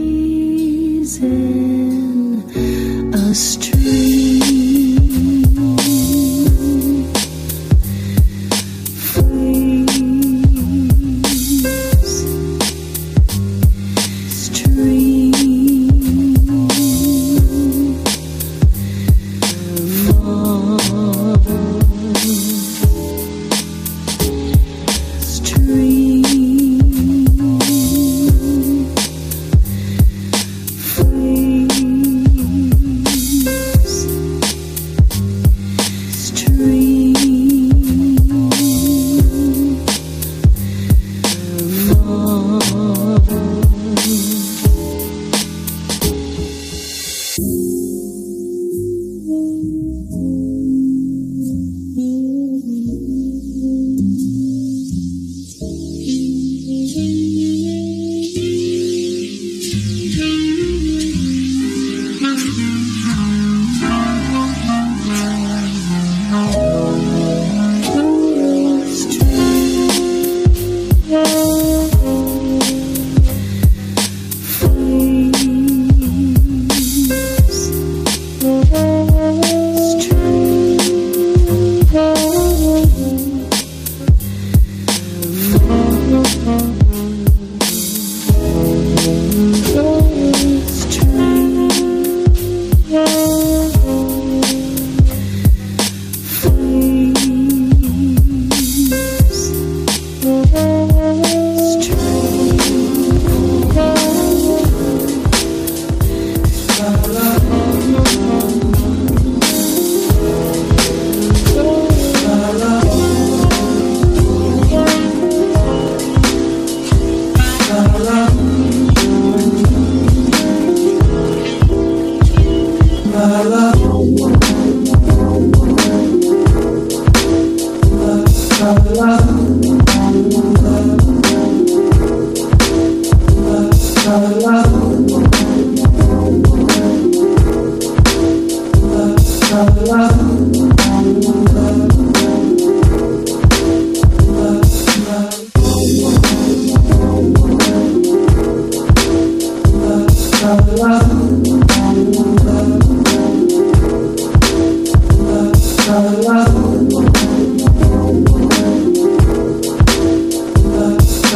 Pennies in a street.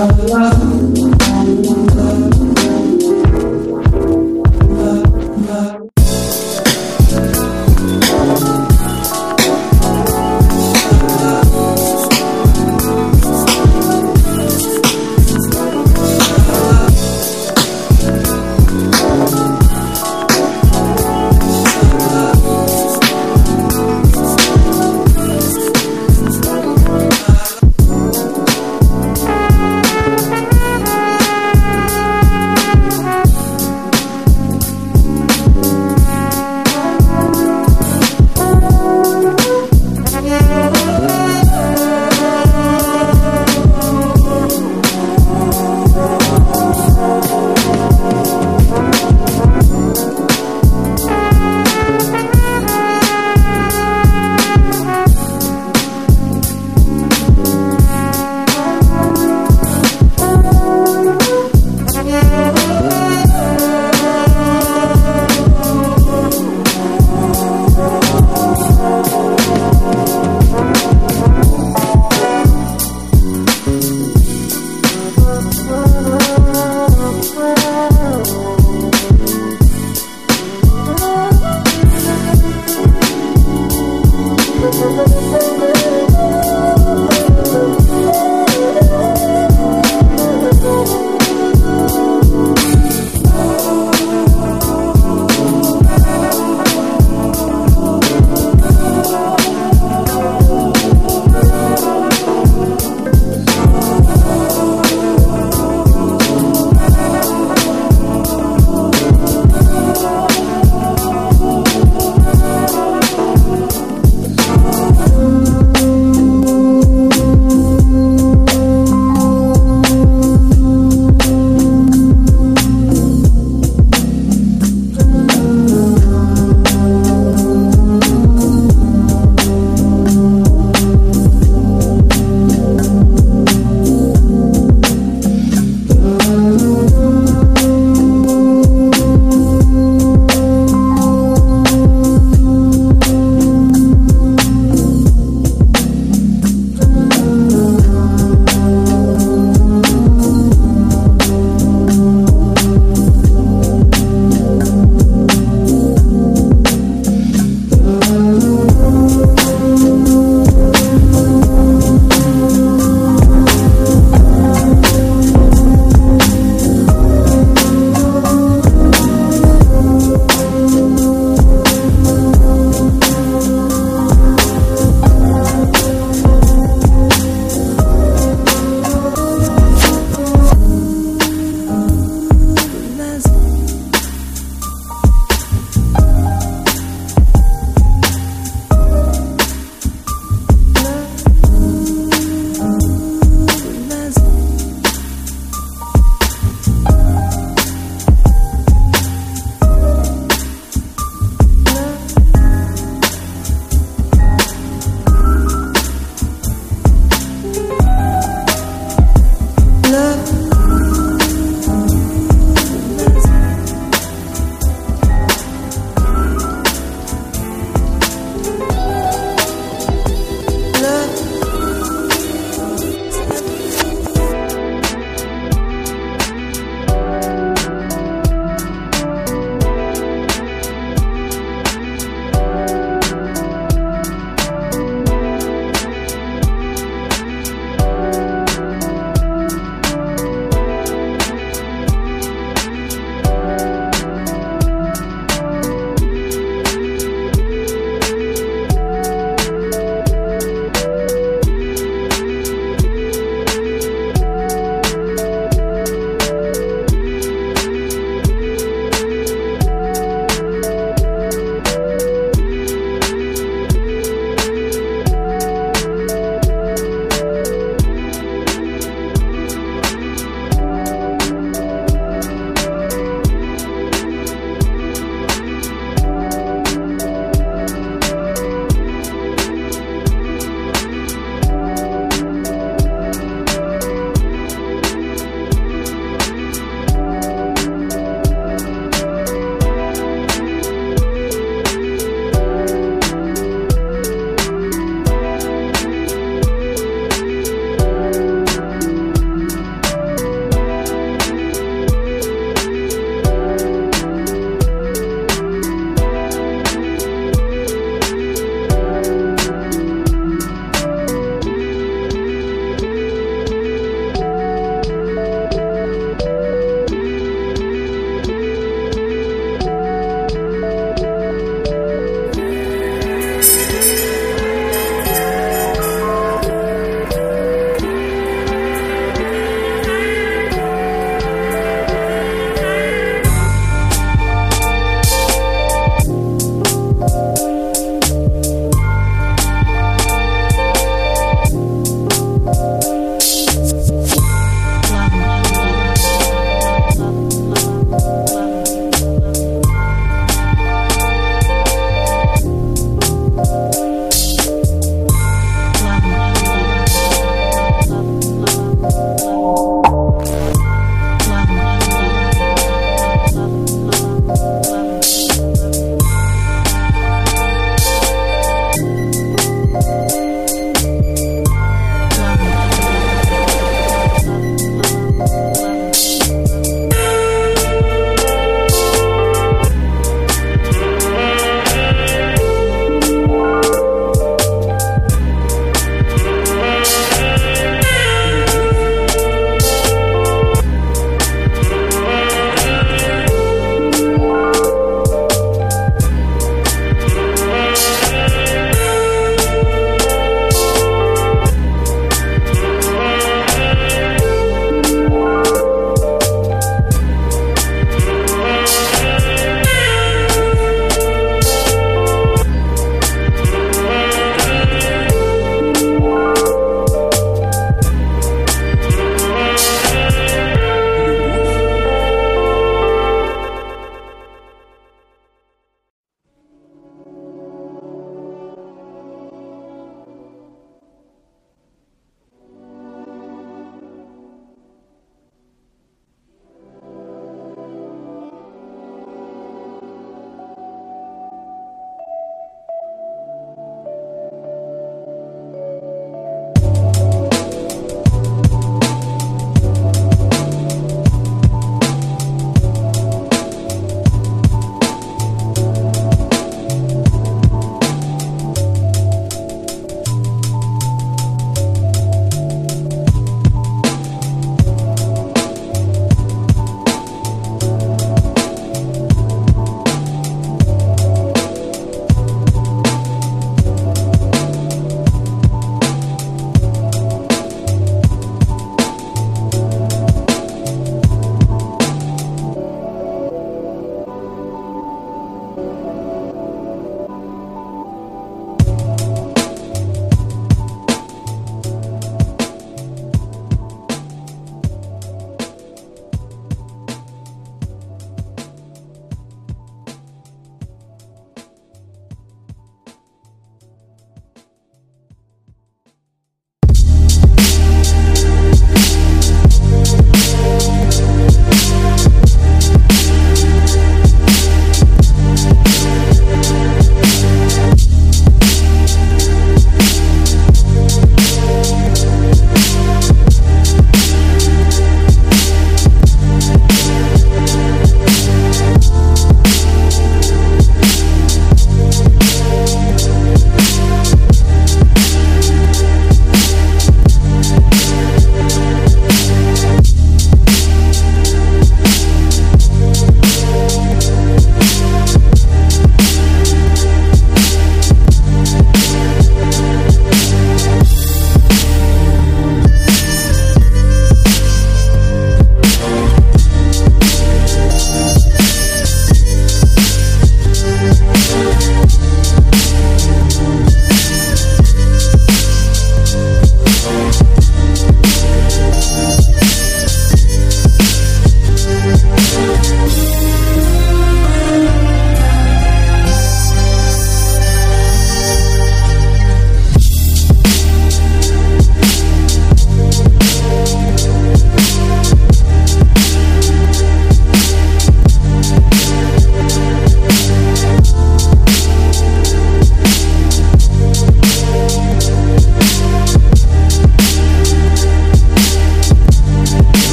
Thank